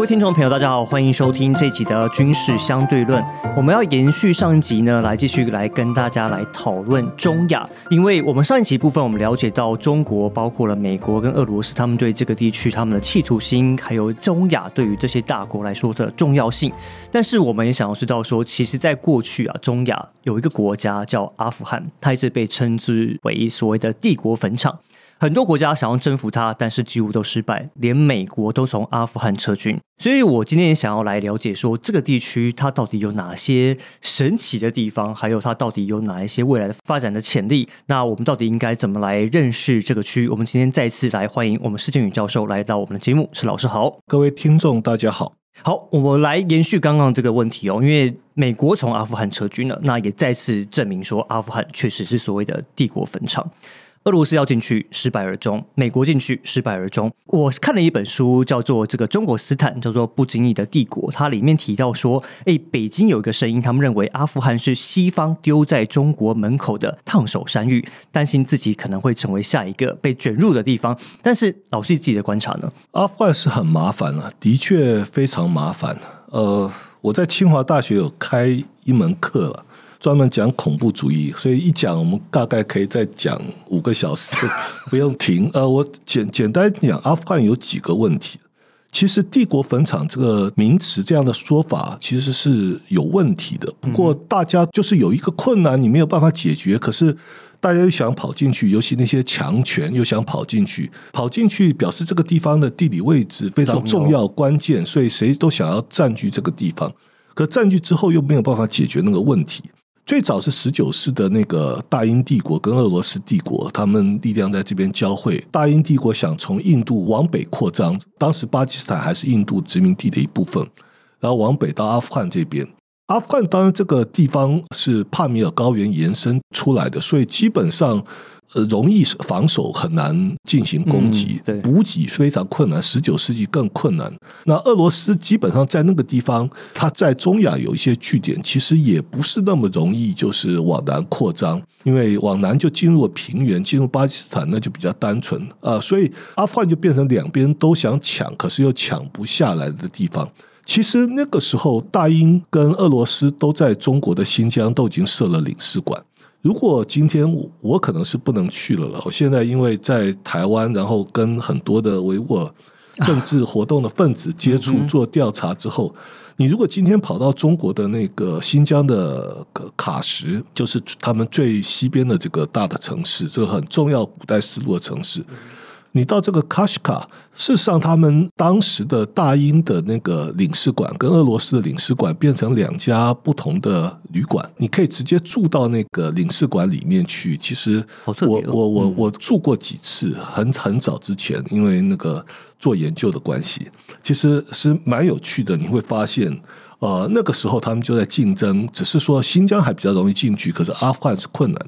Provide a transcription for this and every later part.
各位听众朋友，大家好，欢迎收听这集的军事相对论。我们要延续上一集呢，来继续来跟大家来讨论中亚，因为我们上一集部分我们了解到中国包括了美国跟俄罗斯，他们对这个地区他们的企图心，还有中亚对于这些大国来说的重要性。但是我们也想要知道说，其实在过去啊，中亚有一个国家叫阿富汗，它一直被称之为所谓的帝国坟场。很多国家想要征服它，但是几乎都失败，连美国都从阿富汗撤军。所以我今天也想要来了解，说这个地区它到底有哪些神奇的地方，还有它到底有哪一些未来的发展的潜力。那我们到底应该怎么来认识这个区？我们今天再次来欢迎我们施建宇教授来到我们的节目，是老师好，各位听众大家好。好，我们来延续刚刚这个问题哦，因为美国从阿富汗撤军了，那也再次证明说阿富汗确实是所谓的帝国坟场。俄罗斯要进去失败而终，美国进去失败而终。我看了一本书，叫做《这个中国斯坦》，叫做《不经意的帝国》。它里面提到说，哎，北京有一个声音，他们认为阿富汗是西方丢在中国门口的烫手山芋，担心自己可能会成为下一个被卷入的地方。但是，老师自己的观察呢？阿富汗是很麻烦了，的确非常麻烦。呃，我在清华大学有开一门课了。专门讲恐怖主义，所以一讲我们大概可以再讲五个小时，不用停。呃，我简简单讲，阿富汗有几个问题。其实“帝国坟场”这个名词这样的说法其实是有问题的。不过大家就是有一个困难，你没有办法解决，可是大家又想跑进去，尤其那些强权又想跑进去，跑进去表示这个地方的地理位置非常重要关键，所以谁都想要占据这个地方。可占据之后又没有办法解决那个问题。最早是十九世的那个大英帝国跟俄罗斯帝国，他们力量在这边交汇。大英帝国想从印度往北扩张，当时巴基斯坦还是印度殖民地的一部分，然后往北到阿富汗这边。阿富汗当然这个地方是帕米尔高原延伸出来的，所以基本上。呃，容易防守很难进行攻击，补给非常困难。十九世纪更困难。那俄罗斯基本上在那个地方，它在中亚有一些据点，其实也不是那么容易，就是往南扩张，因为往南就进入了平原，进入巴基斯坦那就比较单纯啊。所以阿富汗就变成两边都想抢，可是又抢不下来的地方。其实那个时候，大英跟俄罗斯都在中国的新疆都已经设了领事馆。如果今天我可能是不能去了了，我现在因为在台湾，然后跟很多的维吾尔政治活动的分子接触做调查之后，你如果今天跑到中国的那个新疆的喀什，就是他们最西边的这个大的城市，这个很重要古代丝路的城市。你到这个卡什卡，事实上，他们当时的大英的那个领事馆跟俄罗斯的领事馆变成两家不同的旅馆，你可以直接住到那个领事馆里面去。其实，我我我我住过几次，很很早之前，因为那个做研究的关系，其实是蛮有趣的。你会发现，呃，那个时候他们就在竞争，只是说新疆还比较容易进去，可是阿富汗是困难。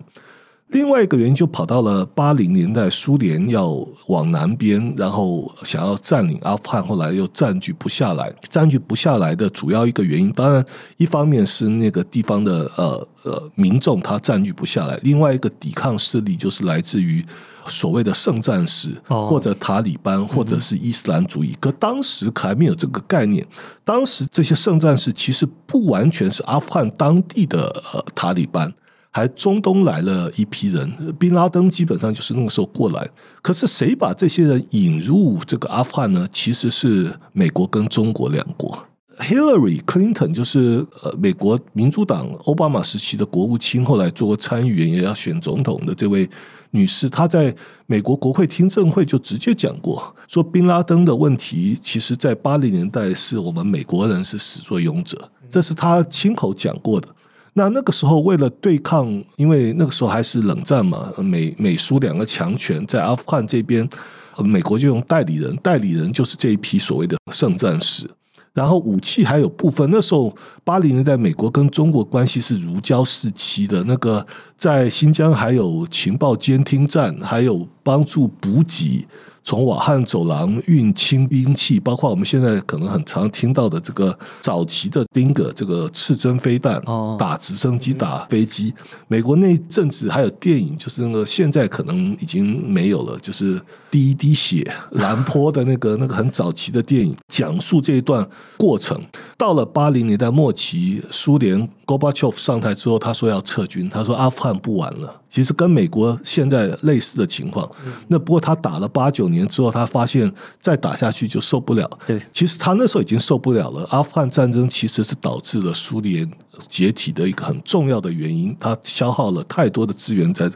另外一个原因就跑到了八零年代，苏联要往南边，然后想要占领阿富汗，后来又占据不下来。占据不下来的主要一个原因，当然一方面是那个地方的呃呃民众他占据不下来，另外一个抵抗势力就是来自于所谓的圣战士或者塔利班或者是伊斯兰主义。可当时还没有这个概念，当时这些圣战士其实不完全是阿富汗当地的呃塔利班。还中东来了一批人，宾拉登基本上就是那个时候过来。可是谁把这些人引入这个阿富汗呢？其实是美国跟中国两国。Hillary Clinton 就是呃美国民主党奥巴马时期的国务卿，后来做过参议员，也要选总统的这位女士，她在美国国会听证会就直接讲过，说宾拉登的问题，其实在八零年代是我们美国人是始作俑者，这是她亲口讲过的。那那个时候，为了对抗，因为那个时候还是冷战嘛，美美苏两个强权在阿富汗这边，美国就用代理人，代理人就是这一批所谓的圣战士。然后武器还有部分，那时候八零年代美国跟中国关系是如胶似漆的。那个在新疆还有情报监听站，还有帮助补给从瓦汉走廊运清兵器，包括我们现在可能很常听到的这个早期的丁格这个刺针飞弹，哦打直升机、打飞机。美国那阵子还有电影，就是那个现在可能已经没有了，就是第一滴血兰坡的那个那个很早期的电影，讲述这一段过程。到了八零年代末期，苏联 Gorbachev 上台之后，他说要撤军，他说阿富汗不玩了。其实跟美国现在类似的情况。那不过他打了八九年之后，他发现再打下去就受不了。对，其实他那时候已经受不了了。阿富汗战争其实是导致了苏联解体的一个很重要的原因，它消耗了太多的资源在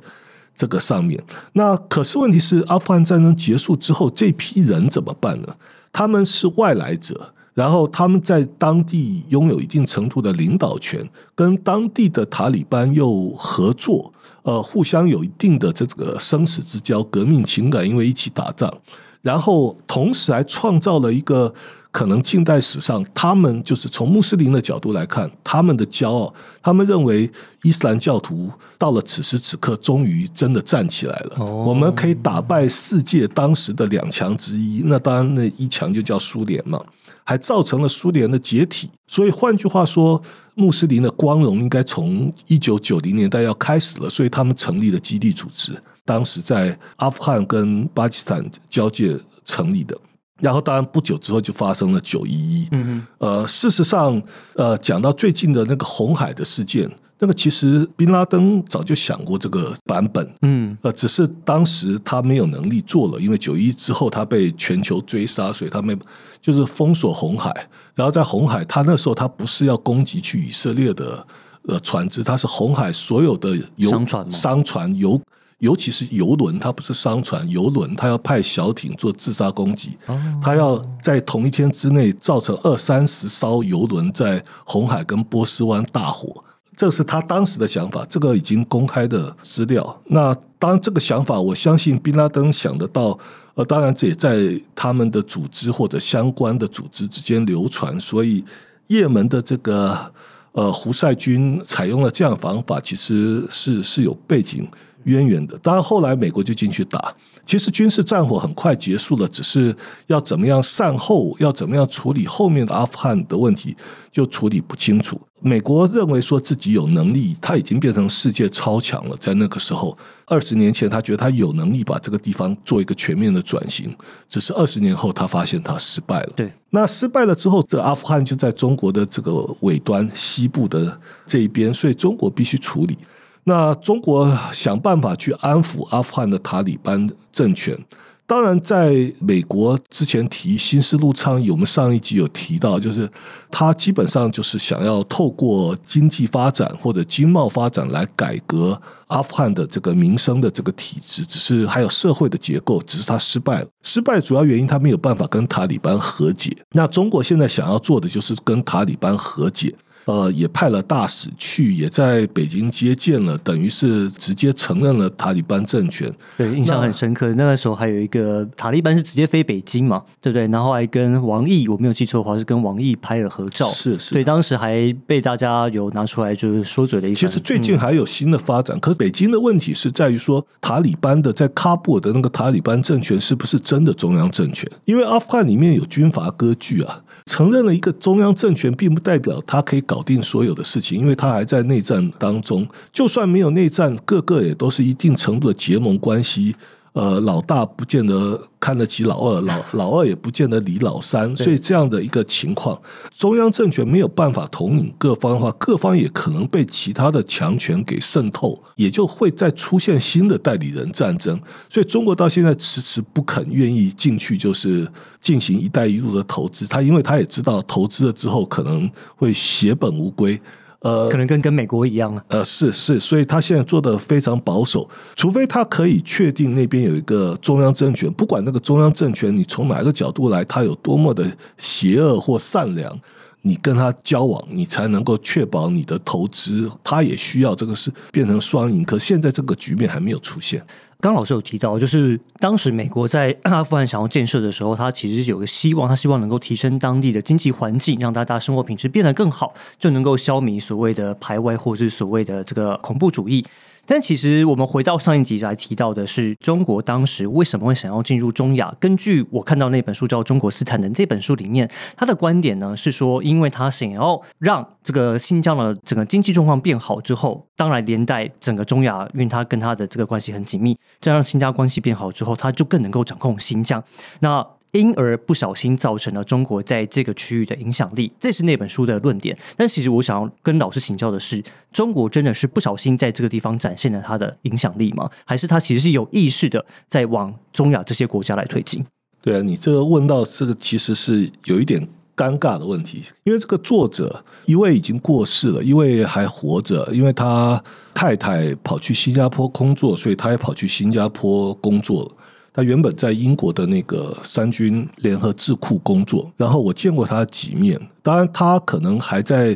这个上面。那可是问题是，阿富汗战争结束之后，这批人怎么办呢？他们是外来者。然后他们在当地拥有一定程度的领导权，跟当地的塔利班又合作，呃，互相有一定的这个生死之交、革命情感，因为一起打仗，然后同时还创造了一个可能近代史上他们就是从穆斯林的角度来看，他们的骄傲，他们认为伊斯兰教徒到了此时此刻终于真的站起来了，哦我们可以打败世界当时的两强之一，那当然那一强就叫苏联嘛。还造成了苏联的解体，所以换句话说，穆斯林的光荣应该从一九九零年代要开始了。所以他们成立了基地组织，当时在阿富汗跟巴基斯坦交界成立的。然后，当然不久之后就发生了九一一。嗯呃，事实上，呃，讲到最近的那个红海的事件，那个其实宾拉登早就想过这个版本，嗯呃，只是当时他没有能力做了，因为九一之后他被全球追杀，所以他没就是封锁红海。然后在红海，他那时候他不是要攻击去以色列的呃船只，他是红海所有的游商船吗商船游。尤其是游轮，它不是商船，游轮它要派小艇做自杀攻击，哦它要在同一天之内造成二三十艘游轮在红海跟波斯湾大火，这是他当时的想法，这个已经公开的资料。那当，这个想法我相信宾拉登想得到，呃，当然这也在他们的组织或者相关的组织之间流传，所以也门的这个呃胡塞军采用了这样的方法，其实是是有背景渊源的。当然，后来美国就进去打。其实军事战火很快结束了，只是要怎么样善后，要怎么样处理后面的阿富汗的问题，就处理不清楚。美国认为说自己有能力，他已经变成世界超强了。在那个时候，二十年前他觉得他有能力把这个地方做一个全面的转型，只是二十年后他发现他失败了。对，那失败了之后，这阿富汗就在中国的这个尾端西部的这一边，所以中国必须处理。那中国想办法去安抚阿富汗的塔利班政权。当然，在美国之前提新思路倡议，我们上一集有提到，就是他基本上就是想要透过经济发展或者经贸发展来改革阿富汗的这个民生的这个体制，只是还有社会的结构，只是他失败了。失败主要原因他没有办法跟塔利班和解。那中国现在想要做的就是跟塔利班和解。呃，也派了大使去，也在北京接见了，等于是直接承认了塔利班政权。对，印象很深刻。那个时候还有一个塔利班是直接飞北京嘛，对不对？然后还跟王毅，我没有记错的话是跟王毅拍了合照。是是对，当时还被大家有拿出来就是说嘴的一番。其实最近还有新的发展，可是北京的问题是在于说，塔利班的在喀布尔的那个塔利班政权是不是真的中央政权？因为阿富汗里面有军阀割据啊，承认了一个中央政权，并不代表他可以搞搞定所有的事情，因为他还在内战当中。就算没有内战，各个也都是一定程度的结盟关系。呃，老大不见得看得起老二，老 老二也不见得理老三，所以这样的一个情况，中央政权没有办法统领各方的话，各方也可能被其他的强权给渗透，也就会再出现新的代理人战争。所以中国到现在迟迟不肯愿意进去，就是进行“一带一路”的投资。他因为他也知道投资了之后可能会血本无归。呃，可能跟跟美国一样啊。呃，是是，所以他现在做的非常保守，除非他可以确定那边有一个中央政权，不管那个中央政权你从哪个角度来，他有多么的邪恶或善良，你跟他交往，你才能够确保你的投资，他也需要这个是变成双赢。可现在这个局面还没有出现。刚老师有提到，就是当时美国在 阿富汗想要建设的时候，他其实是有个希望，他希望能够提升当地的经济环境，让大家生活品质变得更好，就能够消弭所谓的排外或是所谓的这个恐怖主义。但其实我们回到上一集来提到的是，中国当时为什么会想要进入中亚？根据我看到那本书叫《中国斯坦》的这本书里面，他的观点呢是说，因为他想要让这个新疆的整个经济状况变好之后，当然连带整个中亚，因为他跟他的这个关系很紧密，这样新疆关系变好之后，他就更能够掌控新疆。那因而不小心造成了中国在这个区域的影响力，这是那本书的论点。但其实我想要跟老师请教的是，中国真的是不小心在这个地方展现了它的影响力吗？还是它其实是有意识的在往中亚这些国家来推进？对啊，你这个问到这个其实是有一点尴尬的问题，因为这个作者一位已经过世了，一位还活着，因为他太太跑去新加坡工作，所以他也跑去新加坡工作了。他原本在英国的那个三军联合智库工作，然后我见过他几面。当然，他可能还在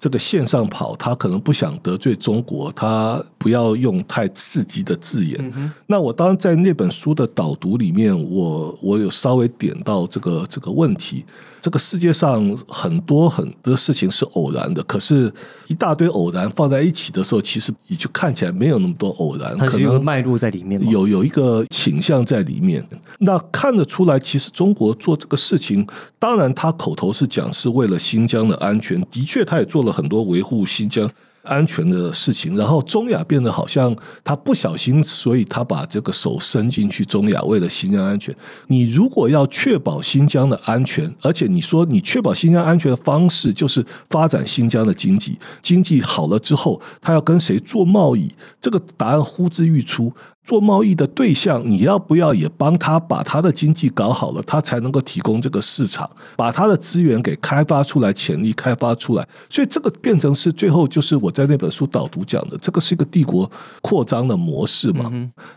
这个线上跑，他可能不想得罪中国，他不要用太刺激的字眼。那我当然在那本书的导读里面，我我有稍微点到这个这个问题。这个世界上很多很多事情是偶然的，可是，一大堆偶然放在一起的时候，其实你就看起来没有那么多偶然，可能脉络在里面，有有一个倾向在里面。那看得出来，其实中国做这个事情，当然他口头是讲是为了新疆的安全，的确他也做很多维护新疆。安全的事情，然后中亚变得好像他不小心，所以他把这个手伸进去中亚，为了新疆安全。你如果要确保新疆的安全，而且你说你确保新疆安全的方式就是发展新疆的经济，经济好了之后，他要跟谁做贸易？这个答案呼之欲出。做贸易的对象，你要不要也帮他把他的经济搞好了，他才能够提供这个市场，把他的资源给开发出来，潜力开发出来。所以这个变成是最后就是我在那本书导读讲的，这个是一个帝国扩张的模式嘛？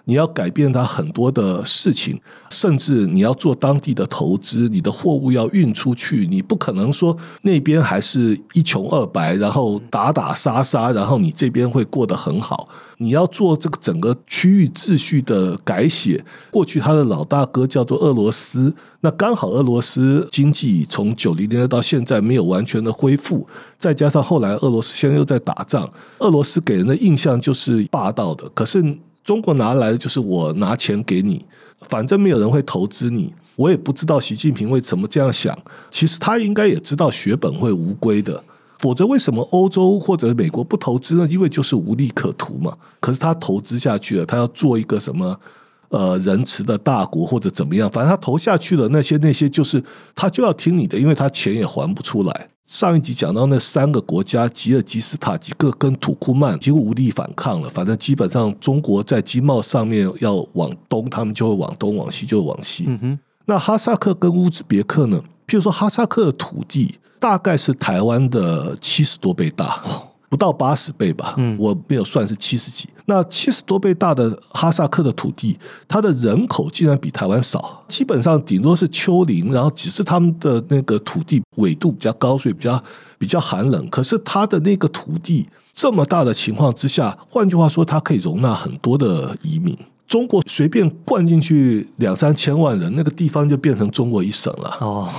你要改变它很多的事情，甚至你要做当地的投资，你的货物要运出去，你不可能说那边还是一穷二白，然后打打杀杀，然后你这边会过得很好。你要做这个整个区域秩序的改写。过去他的老大哥叫做俄罗斯，那刚好俄罗斯经济从九零年代到现在没有完全的恢复，再加上后来俄罗斯现在又在打仗，俄罗斯给人的印象就是霸道的。可是中国拿来就是我拿钱给你，反正没有人会投资你。我也不知道习近平为什么这样想，其实他应该也知道血本会无归的。否则，为什么欧洲或者美国不投资呢？因为就是无利可图嘛。可是他投资下去了，他要做一个什么呃仁慈的大国或者怎么样？反正他投下去了，那些那些就是他就要听你的，因为他钱也还不出来。上一集讲到那三个国家，吉尔吉斯塔吉克跟土库曼几乎无力反抗了。反正基本上中国在经贸上面要往东，他们就会往东；往西就往西。嗯哼。那哈萨克跟乌兹别克呢？譬如说哈萨克的土地。大概是台湾的七十多倍大，不到八十倍吧。嗯，我没有算是七十几。那七十多倍大的哈萨克的土地，它的人口竟然比台湾少，基本上顶多是丘陵，然后只是他们的那个土地纬度比较高，所以比较比较寒冷。可是它的那个土地这么大的情况之下，换句话说，它可以容纳很多的移民。中国随便灌进去两三千万人，那个地方就变成中国一省了。哦。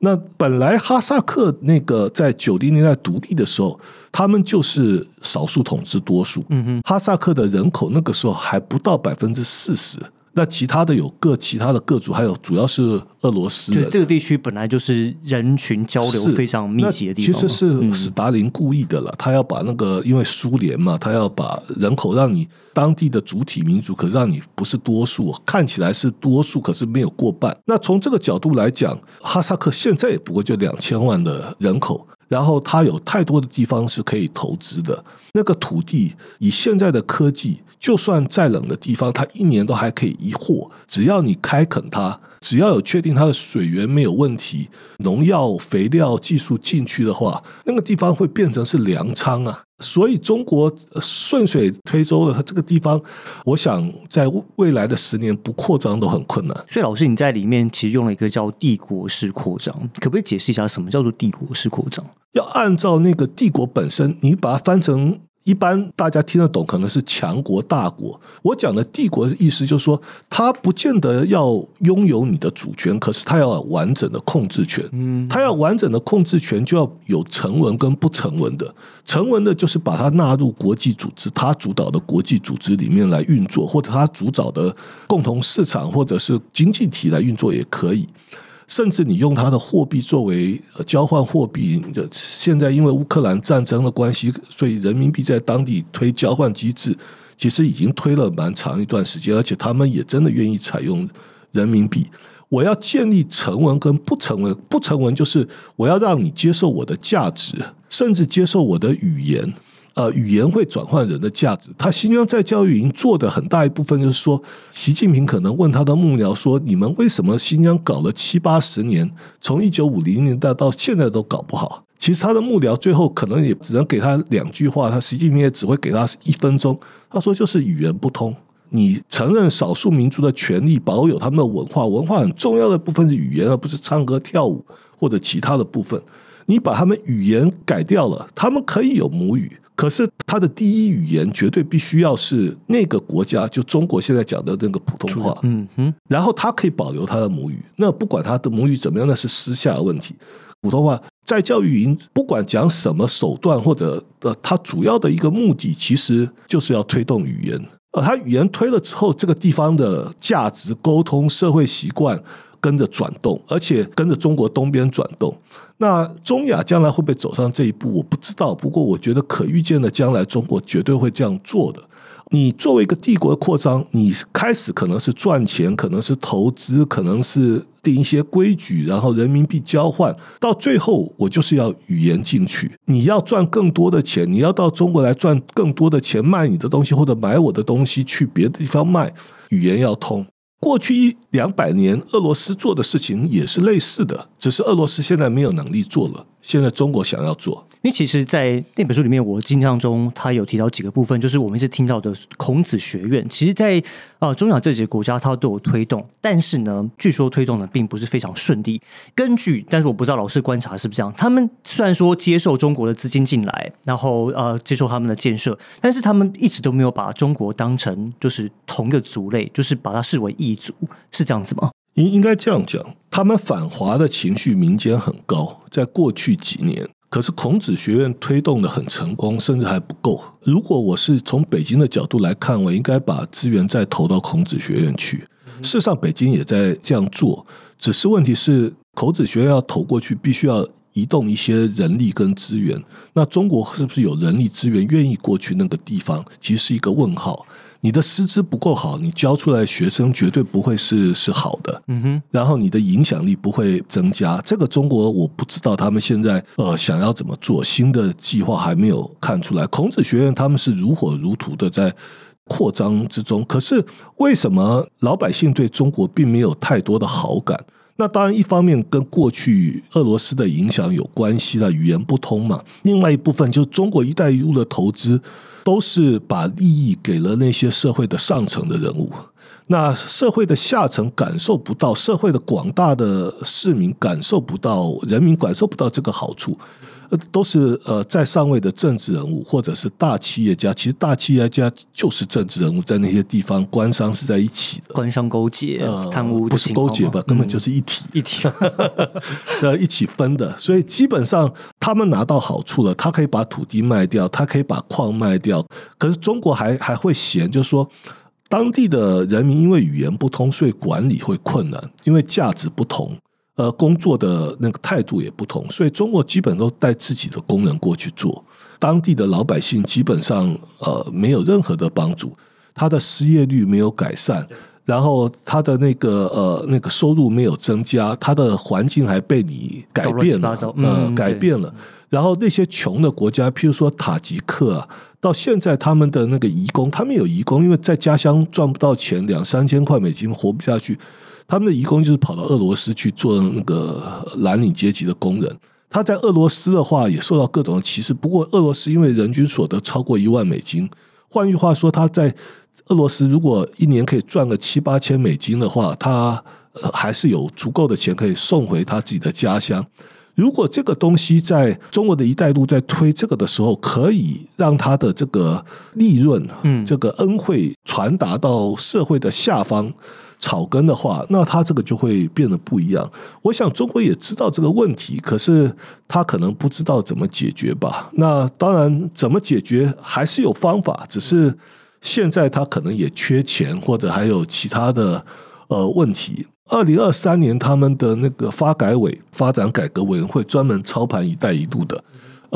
那本来哈萨克那个在九零年代独立的时候，他们就是少数统治多数。嗯哼，哈萨克的人口那个时候还不到百分之四十。那其他的有各其他的各族，还有主要是俄罗斯。对，这个地区本来就是人群交流非常密集的地方。其实是斯大林故意的了，他要把那个因为苏联嘛，他要把人口让你当地的主体民族，可让你不是多数，看起来是多数，可是没有过半。那从这个角度来讲，哈萨克现在也不过就两千万的人口。然后它有太多的地方是可以投资的，那个土地以现在的科技，就算再冷的地方，它一年都还可以一获，只要你开垦它。只要有确定它的水源没有问题，农药、肥料技术进去的话，那个地方会变成是粮仓啊。所以中国顺水推舟的它这个地方，我想在未来的十年不扩张都很困难。所以老师你在里面其实用了一个叫帝国式扩张，可不可以解释一下什么叫做帝国式扩张？要按照那个帝国本身，你把它翻成。一般大家听得懂，可能是强国大国。我讲的帝国的意思就是说，他不见得要拥有你的主权，可是他要完整的控制权。嗯，他要完整的控制权，就要有成文跟不成文的。成文的就是把它纳入国际组织，他主导的国际组织里面来运作，或者他主导的共同市场或者是经济体来运作也可以。甚至你用它的货币作为交换货币，现在因为乌克兰战争的关系，所以人民币在当地推交换机制，其实已经推了蛮长一段时间，而且他们也真的愿意采用人民币。我要建立成文跟不成文，不成文就是我要让你接受我的价值，甚至接受我的语言。呃，语言会转换人的价值。他新疆在教育营做的很大一部分，就是说，习近平可能问他的幕僚说：“你们为什么新疆搞了七八十年，从一九五零年代到现在都搞不好？”其实他的幕僚最后可能也只能给他两句话，他习近平也只会给他一分钟。他说：“就是语言不通，你承认少数民族的权利，保有他们的文化，文化很重要的部分是语言，而不是唱歌跳舞或者其他的部分。你把他们语言改掉了，他们可以有母语。”可是他的第一语言绝对必须要是那个国家，就中国现在讲的那个普通话。嗯哼，然后他可以保留他的母语，那不管他的母语怎么样，那是私下的问题。普通话在教育营不管讲什么手段或者呃，他主要的一个目的其实就是要推动语言。呃，他语言推了之后，这个地方的价值沟通、社会习惯。跟着转动，而且跟着中国东边转动。那中亚将来会不会走上这一步？我不知道。不过，我觉得可预见的将来，中国绝对会这样做的。你作为一个帝国的扩张，你开始可能是赚钱，可能是投资，可能是定一些规矩，然后人民币交换，到最后我就是要语言进去。你要赚更多的钱，你要到中国来赚更多的钱，卖你的东西或者买我的东西去别的地方卖，语言要通。过去一两百年，俄罗斯做的事情也是类似的，只是俄罗斯现在没有能力做了。现在中国想要做。因为其实，在那本书里面，我印象中他有提到几个部分，就是我们一直听到的孔子学院。其实，在呃中亚这几个国家，它都有推动，但是呢，据说推动的并不是非常顺利。根据，但是我不知道老师观察是不是这样。他们虽然说接受中国的资金进来，然后呃接受他们的建设，但是他们一直都没有把中国当成就是同一个族类，就是把它视为异族，是这样子吗？应应该这样讲，他们反华的情绪民间很高，在过去几年。可是孔子学院推动的很成功，甚至还不够。如果我是从北京的角度来看，我应该把资源再投到孔子学院去。事实上，北京也在这样做，只是问题是孔子学院要投过去，必须要移动一些人力跟资源。那中国是不是有人力资源愿意过去那个地方？其实是一个问号。你的师资不够好，你教出来学生绝对不会是是好的。嗯哼，然后你的影响力不会增加。这个中国我不知道他们现在呃想要怎么做，新的计划还没有看出来。孔子学院他们是如火如荼的在扩张之中，可是为什么老百姓对中国并没有太多的好感？那当然一方面跟过去俄罗斯的影响有关系了，语言不通嘛。另外一部分就是中国“一带一路”的投资。都是把利益给了那些社会的上层的人物，那社会的下层感受不到，社会的广大的市民感受不到，人民感受不到这个好处。都是呃在上位的政治人物或者是大企业家，其实大企业家就是政治人物，在那些地方官商是在一起的，官商勾结、贪污不是勾结吧，根本就是一体 一体，呃一起分的。所以基本上他们拿到好处了，他可以把土地卖掉，他可以把矿卖掉。可是中国还还会嫌，就是说当地的人民因为语言不通，所以管理会困难，因为价值不同。呃，工作的那个态度也不同，所以中国基本都带自己的工人过去做，当地的老百姓基本上呃没有任何的帮助，他的失业率没有改善，然后他的那个呃那个收入没有增加，他的环境还被你改变了，呃改变了，然后那些穷的国家，譬如说塔吉克啊，到现在他们的那个移工，他们有移工，因为在家乡赚不到钱，两三千块美金活不下去。他们的移工就是跑到俄罗斯去做那个蓝领阶级的工人。他在俄罗斯的话也受到各种歧视。不过俄罗斯因为人均所得超过一万美金，换句话说，他在俄罗斯如果一年可以赚个七八千美金的话，他还是有足够的钱可以送回他自己的家乡。如果这个东西在中国的一带路在推这个的时候，可以让他的这个利润，嗯这个恩惠传达到社会的下方。草根的话，那他这个就会变得不一样。我想中国也知道这个问题，可是他可能不知道怎么解决吧。那当然，怎么解决还是有方法，只是现在他可能也缺钱，或者还有其他的呃问题。二零二三年，他们的那个发改委发展改革委员会专门操盘“一带一路”的，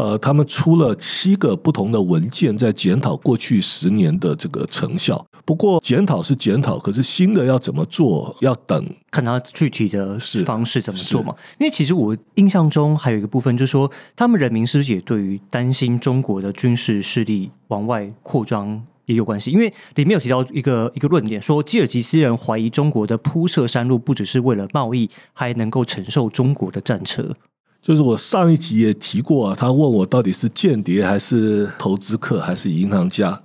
呃，他们出了七个不同的文件，在检讨过去十年的这个成效。不过检讨是检讨，可是新的要怎么做，要等。看他具体的是方式怎么做嘛？因为其实我印象中还有一个部分，就是说他们人民是不是也对于担心中国的军事势力往外扩张也有关系？因为里面有提到一个一个论点，说吉尔吉斯人怀疑中国的铺设山路不只是为了贸易，还能够承受中国的战车。就是我上一集也提过、啊，他问我到底是间谍还是投资客还是银行家。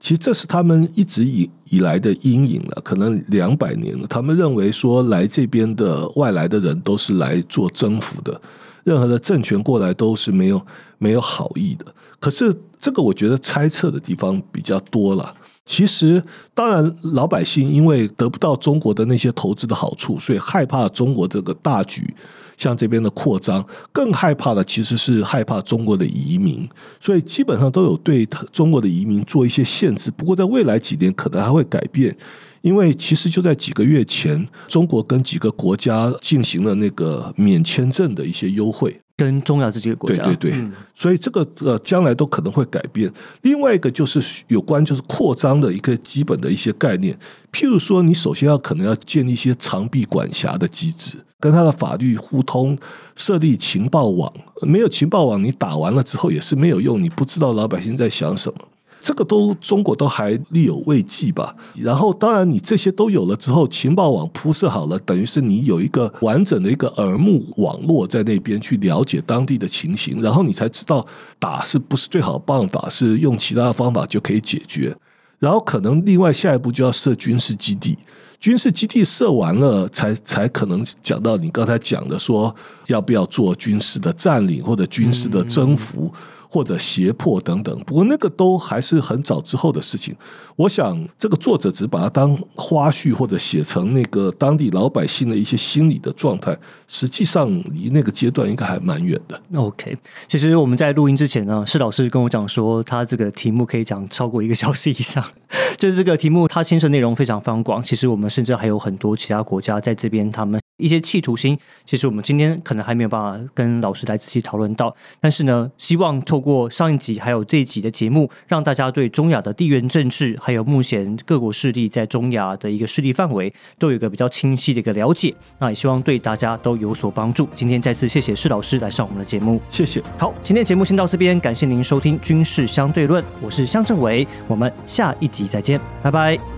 其实这是他们一直以以来的阴影了，可能两百年了。他们认为说来这边的外来的人都是来做征服的，任何的政权过来都是没有没有好意的。可是这个我觉得猜测的地方比较多了。其实，当然，老百姓因为得不到中国的那些投资的好处，所以害怕中国这个大局向这边的扩张。更害怕的其实是害怕中国的移民，所以基本上都有对中国的移民做一些限制。不过，在未来几年可能还会改变，因为其实就在几个月前，中国跟几个国家进行了那个免签证的一些优惠。跟中亚这几个国家，对对对，嗯所以这个呃将来都可能会改变。另外一个就是有关就是扩张的一个基本的一些概念，譬如说，你首先要可能要建立一些长臂管辖的机制，跟他的法律互通，设立情报网。没有情报网，你打完了之后也是没有用，你不知道老百姓在想什么。这个都中国都还力有未济吧。然后，当然你这些都有了之后，情报网铺设好了，等于是你有一个完整的一个耳目网络在那边去了解当地的情形，然后你才知道打是不是最好的办法，是用其他的方法就可以解决。然后可能另外下一步就要设军事基地，军事基地设完了，才才可能讲到你刚才讲的说要不要做军事的占领或者军事的征服。或者胁迫等等，不过那个都还是很早之后的事情。我想这个作者只把它当花絮，或者写成那个当地老百姓的一些心理的状态，实际上离那个阶段应该还蛮远的。OK，其实我们在录音之前呢，施老师跟我讲说，他这个题目可以讲超过一个小时以上。就是这个题目，它牵涉内容非常非常广。其实我们甚至还有很多其他国家在这边，他们一些企图心，其实我们今天可能还没有办法跟老师来仔细讨论到。但是呢，希望透过上一集还有这一集的节目，让大家对中亚的地缘政治，还有目前各国势力在中亚的一个势力范围，都有一个比较清晰的一个了解。那也希望对大家都有所帮助。今天再次谢谢施老师来上我们的节目。谢谢。好，今天节目先到这边，感谢您收听《军事相对论》，我是向政委，我们下一集再见，拜拜。